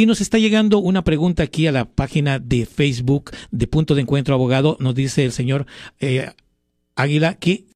Y nos está llegando una pregunta aquí a la página de Facebook de Punto de Encuentro Abogado. Nos dice el señor eh, Águila que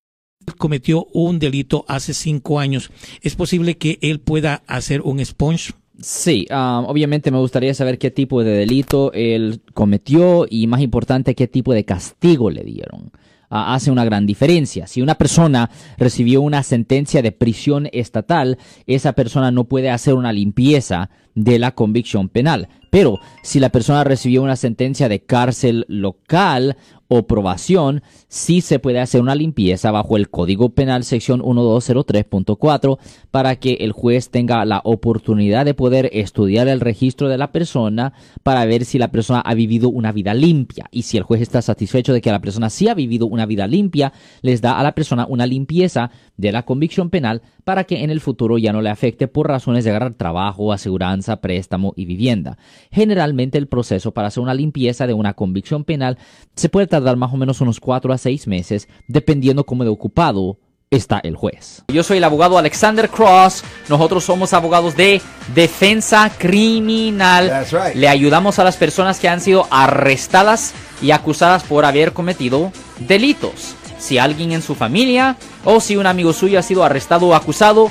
cometió un delito hace cinco años. ¿Es posible que él pueda hacer un sponge? Sí, um, obviamente me gustaría saber qué tipo de delito él cometió y más importante qué tipo de castigo le dieron. Ah, hace una gran diferencia. Si una persona recibió una sentencia de prisión estatal, esa persona no puede hacer una limpieza de la convicción penal. Pero si la persona recibió una sentencia de cárcel local o probación, sí se puede hacer una limpieza bajo el Código Penal sección 1203.4 para que el juez tenga la oportunidad de poder estudiar el registro de la persona para ver si la persona ha vivido una vida limpia. Y si el juez está satisfecho de que la persona sí ha vivido una vida limpia, les da a la persona una limpieza de la convicción penal para que en el futuro ya no le afecte por razones de agarrar trabajo, aseguranza, préstamo y vivienda. Generalmente el proceso para hacer una limpieza de una convicción penal se puede tardar más o menos unos 4 a 6 meses, dependiendo cómo de ocupado está el juez. Yo soy el abogado Alexander Cross. Nosotros somos abogados de defensa criminal. Le ayudamos a las personas que han sido arrestadas y acusadas por haber cometido delitos. Si alguien en su familia o si un amigo suyo ha sido arrestado o acusado,